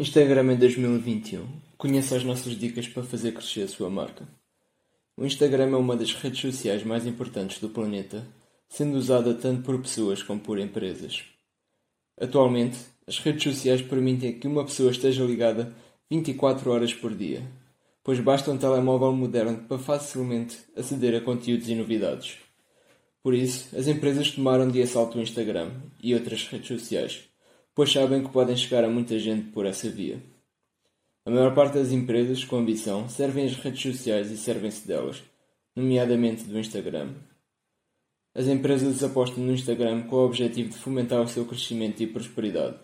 Instagram em 2021. Conheça as nossas dicas para fazer crescer a sua marca. O Instagram é uma das redes sociais mais importantes do planeta, sendo usada tanto por pessoas como por empresas. Atualmente, as redes sociais permitem que uma pessoa esteja ligada 24 horas por dia, pois basta um telemóvel moderno para facilmente aceder a conteúdos e novidades. Por isso, as empresas tomaram de assalto o Instagram e outras redes sociais pois sabem que podem chegar a muita gente por essa via. A maior parte das empresas com ambição servem as redes sociais e servem-se delas, nomeadamente do Instagram. As empresas apostam no Instagram com o objetivo de fomentar o seu crescimento e prosperidade,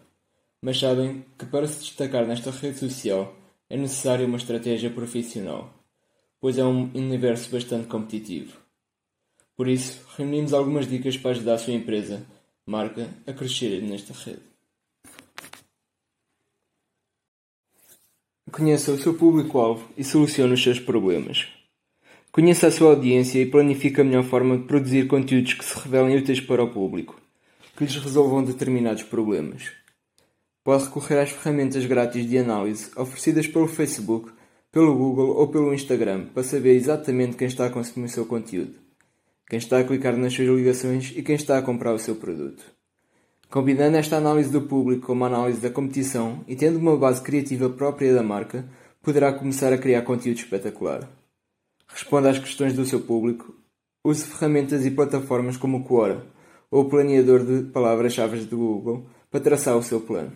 mas sabem que para se destacar nesta rede social é necessária uma estratégia profissional, pois é um universo bastante competitivo. Por isso, reunimos algumas dicas para ajudar a sua empresa, marca, a crescer nesta rede. Conheça o seu público-alvo e solucione os seus problemas. Conheça a sua audiência e planifique a melhor forma de produzir conteúdos que se revelem úteis para o público, que lhes resolvam determinados problemas. Pode recorrer às ferramentas grátis de análise oferecidas pelo Facebook, pelo Google ou pelo Instagram para saber exatamente quem está a consumir o seu conteúdo, quem está a clicar nas suas ligações e quem está a comprar o seu produto. Combinando esta análise do público com uma análise da competição e tendo uma base criativa própria da marca, poderá começar a criar conteúdo espetacular. Responda às questões do seu público, use ferramentas e plataformas como o Quora ou o planeador de palavras-chave do Google para traçar o seu plano.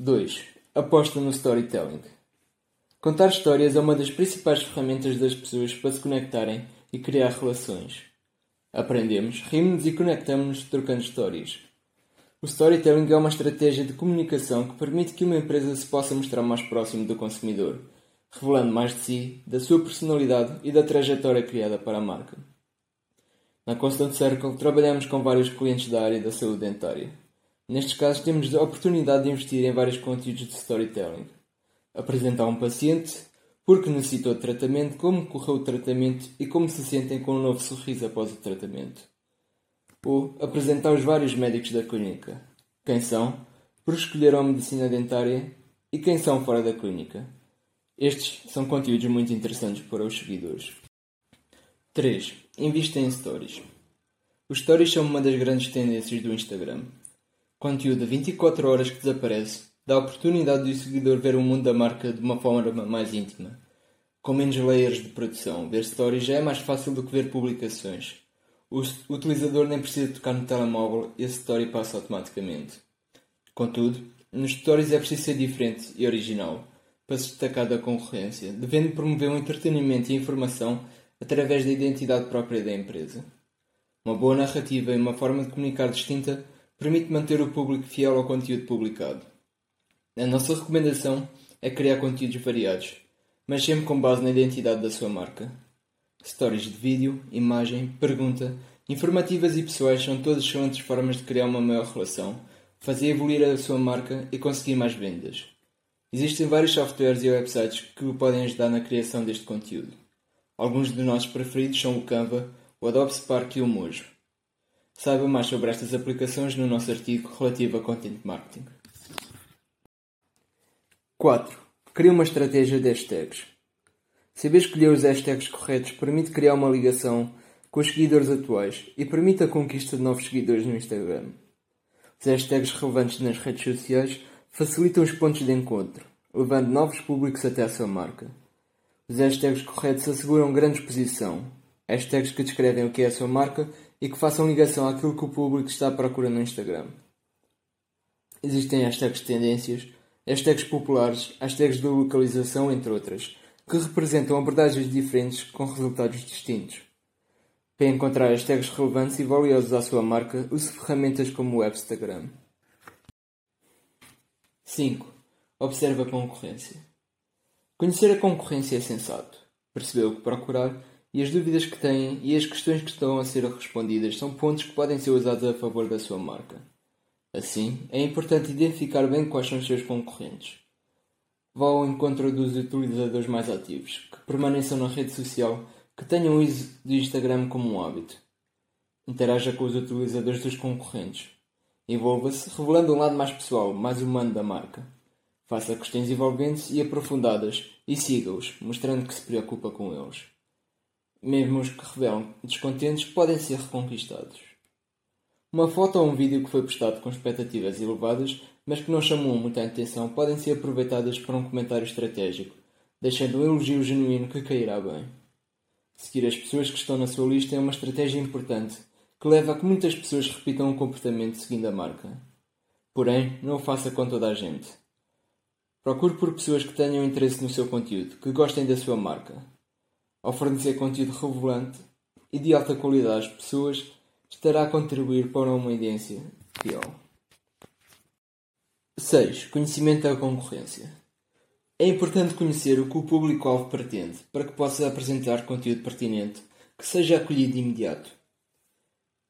2. Aposta no storytelling. Contar histórias é uma das principais ferramentas das pessoas para se conectarem e criar relações. Aprendemos, rimos e conectamos-nos trocando histórias. O storytelling é uma estratégia de comunicação que permite que uma empresa se possa mostrar mais próximo do consumidor, revelando mais de si, da sua personalidade e da trajetória criada para a marca. Na Constant Circle trabalhamos com vários clientes da área da saúde dentária. Nestes casos temos a oportunidade de investir em vários conteúdos de storytelling. Apresentar um paciente, porque necessitou de tratamento, como correu o tratamento e como se sentem com um novo sorriso após o tratamento. Ou apresentar os vários médicos da clínica. Quem são, por escolher a medicina dentária e quem são fora da clínica. Estes são conteúdos muito interessantes para os seguidores. 3. Invista em stories. Os stories são uma das grandes tendências do Instagram. Conteúdo de 24 horas que desaparece dá a oportunidade do seguidor ver o mundo da marca de uma forma mais íntima. Com menos layers de produção, ver stories já é mais fácil do que ver publicações. O utilizador nem precisa tocar no telemóvel e a story passa automaticamente. Contudo, nos stories é preciso ser diferente e original para se destacar da concorrência, devendo promover um entretenimento e informação através da identidade própria da empresa. Uma boa narrativa e uma forma de comunicar distinta permite manter o público fiel ao conteúdo publicado. A nossa recomendação é criar conteúdos variados, mas sempre com base na identidade da sua marca. Stories de vídeo, imagem, pergunta, informativas e pessoais são todas excelentes formas de criar uma maior relação, fazer evoluir a sua marca e conseguir mais vendas. Existem vários softwares e websites que o podem ajudar na criação deste conteúdo. Alguns dos nossos preferidos são o Canva, o Adobe Spark e o Mojo. Saiba mais sobre estas aplicações no nosso artigo relativo a Content Marketing. 4. Cria uma estratégia de hashtags. Saber escolher os hashtags corretos permite criar uma ligação com os seguidores atuais e permite a conquista de novos seguidores no Instagram. Os hashtags relevantes nas redes sociais facilitam os pontos de encontro, levando novos públicos até a sua marca. Os hashtags corretos asseguram grande exposição, hashtags que descrevem o que é a sua marca e que façam ligação àquilo que o público está à procura no Instagram. Existem hashtags tendências, hashtags populares, hashtags de localização, entre outras, que representam abordagens diferentes com resultados distintos. Para encontrar hashtags relevantes e valiosos à sua marca, use ferramentas como o Instagram. 5. Observe a concorrência. Conhecer a concorrência é sensato. Perceber o que procurar e as dúvidas que têm e as questões que estão a ser respondidas são pontos que podem ser usados a favor da sua marca. Assim, é importante identificar bem quais são os seus concorrentes. Vá ao encontro dos utilizadores mais ativos, que permaneçam na rede social, que tenham o uso do Instagram como um hábito. Interaja com os utilizadores dos concorrentes. Envolva-se, revelando um lado mais pessoal, mais humano da marca. Faça questões envolventes e aprofundadas e siga-os, mostrando que se preocupa com eles. Mesmo os que revelam descontentes podem ser reconquistados. Uma foto ou um vídeo que foi postado com expectativas elevadas, mas que não chamou muita atenção, podem ser aproveitadas para um comentário estratégico, deixando um elogio genuíno que cairá bem. Seguir as pessoas que estão na sua lista é uma estratégia importante, que leva a que muitas pessoas repitam um comportamento seguindo a marca. Porém, não o faça com toda a gente. Procure por pessoas que tenham interesse no seu conteúdo, que gostem da sua marca. Ao fornecer conteúdo revelante e de alta qualidade às pessoas, estará a contribuir para uma audiência fiel. 6. Conhecimento da concorrência. É importante conhecer o que o público-alvo pretende para que possa apresentar conteúdo pertinente que seja acolhido de imediato.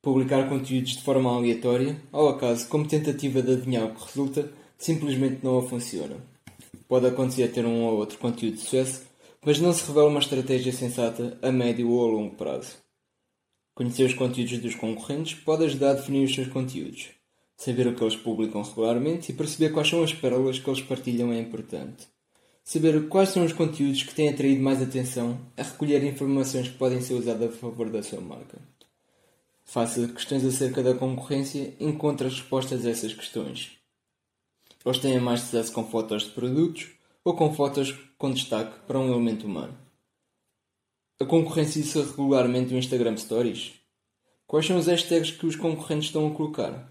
Publicar conteúdos de forma aleatória, ao acaso, como tentativa de adivinhar o que resulta, simplesmente não funciona. Pode acontecer ter um ou outro conteúdo de sucesso, mas não se revela uma estratégia sensata a médio ou a longo prazo. Conhecer os conteúdos dos concorrentes pode ajudar a definir os seus conteúdos. Saber o que eles publicam regularmente e perceber quais são as pérolas que eles partilham é importante. Saber quais são os conteúdos que têm atraído mais atenção é recolher informações que podem ser usadas a favor da sua marca. Faça questões acerca da concorrência e encontre as respostas a essas questões. Eles têm mais sucesso com fotos de produtos ou com fotos com destaque para um elemento humano. A concorrência usa regularmente o Instagram Stories? Quais são os hashtags que os concorrentes estão a colocar?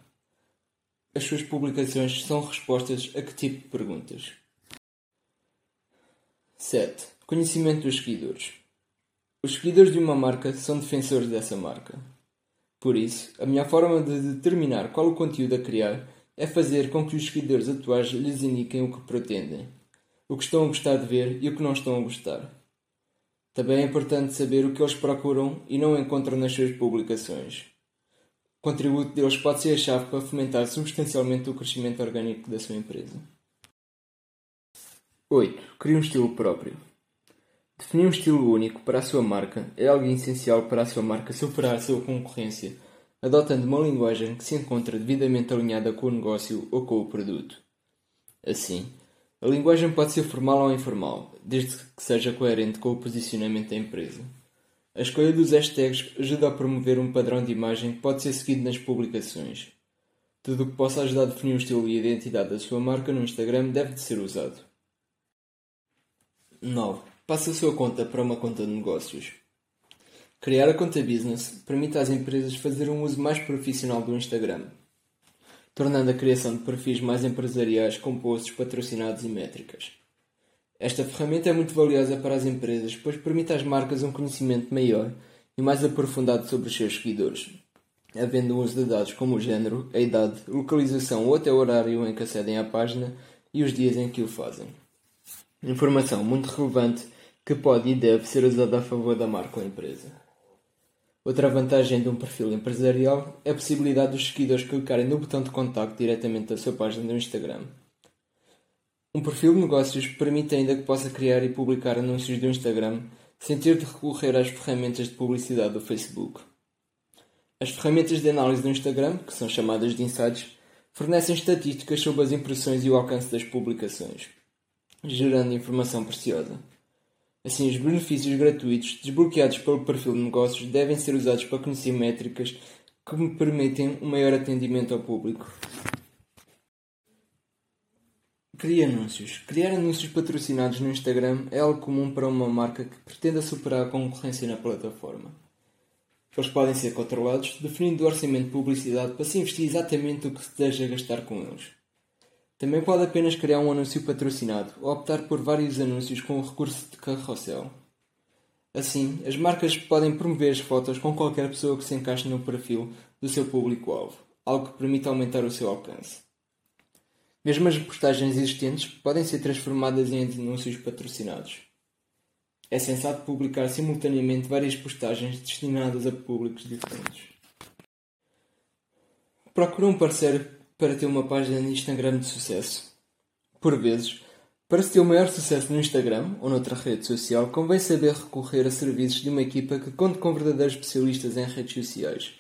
As suas publicações são respostas a que tipo de perguntas? 7. Conhecimento dos seguidores. Os seguidores de uma marca são defensores dessa marca. Por isso, a melhor forma de determinar qual o conteúdo a criar é fazer com que os seguidores atuais lhes indiquem o que pretendem, o que estão a gostar de ver e o que não estão a gostar. Também é importante saber o que eles procuram e não encontram nas suas publicações. O contributo deles pode ser a chave para fomentar substancialmente o crescimento orgânico da sua empresa. 8. Crie um estilo próprio. Definir um estilo único para a sua marca é algo essencial para a sua marca superar a sua concorrência, adotando uma linguagem que se encontra devidamente alinhada com o negócio ou com o produto. Assim, a linguagem pode ser formal ou informal, desde que seja coerente com o posicionamento da empresa. A escolha dos hashtags ajuda a promover um padrão de imagem que pode ser seguido nas publicações. Tudo o que possa ajudar a definir o estilo e a identidade da sua marca no Instagram deve de ser usado. 9. Passe a sua conta para uma conta de negócios. Criar a conta business permite às empresas fazer um uso mais profissional do Instagram, tornando a criação de perfis mais empresariais com posts patrocinados e métricas. Esta ferramenta é muito valiosa para as empresas, pois permite às marcas um conhecimento maior e mais aprofundado sobre os seus seguidores, havendo uso de dados como o género, a idade, localização ou até o horário em que acedem à página e os dias em que o fazem. Informação muito relevante que pode e deve ser usada a favor da marca ou empresa. Outra vantagem de um perfil empresarial é a possibilidade dos seguidores clicarem no botão de contacto diretamente da sua página no Instagram. Um perfil de negócios permite ainda que possa criar e publicar anúncios do Instagram sem ter de recorrer às ferramentas de publicidade do Facebook. As ferramentas de análise do Instagram, que são chamadas de insights, fornecem estatísticas sobre as impressões e o alcance das publicações, gerando informação preciosa. Assim, os benefícios gratuitos desbloqueados pelo perfil de negócios devem ser usados para conhecer métricas que me permitem um maior atendimento ao público. Crie anúncios. Criar anúncios patrocinados no Instagram é algo comum para uma marca que pretenda superar a concorrência na plataforma. Eles podem ser controlados, definindo o orçamento de publicidade para se investir exatamente o que se deseja gastar com eles. Também pode apenas criar um anúncio patrocinado ou optar por vários anúncios com o recurso de carrossel. Assim, as marcas podem promover as fotos com qualquer pessoa que se encaixe no perfil do seu público-alvo, algo que permite aumentar o seu alcance. Mesmo as postagens existentes podem ser transformadas em anúncios patrocinados. É sensato publicar simultaneamente várias postagens destinadas a públicos diferentes. Procure um parceiro para ter uma página no Instagram de sucesso. Por vezes, para se ter o maior sucesso no Instagram ou noutra rede social, convém saber recorrer a serviços de uma equipa que conte com verdadeiros especialistas em redes sociais.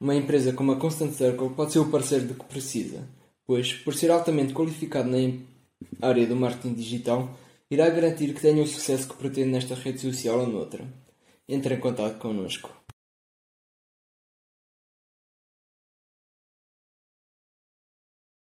Uma empresa como a Constant Circle pode ser o parceiro de que precisa, pois, por ser altamente qualificado na área do marketing digital, irá garantir que tenha o sucesso que pretende nesta rede social ou noutra. Entre em contato connosco.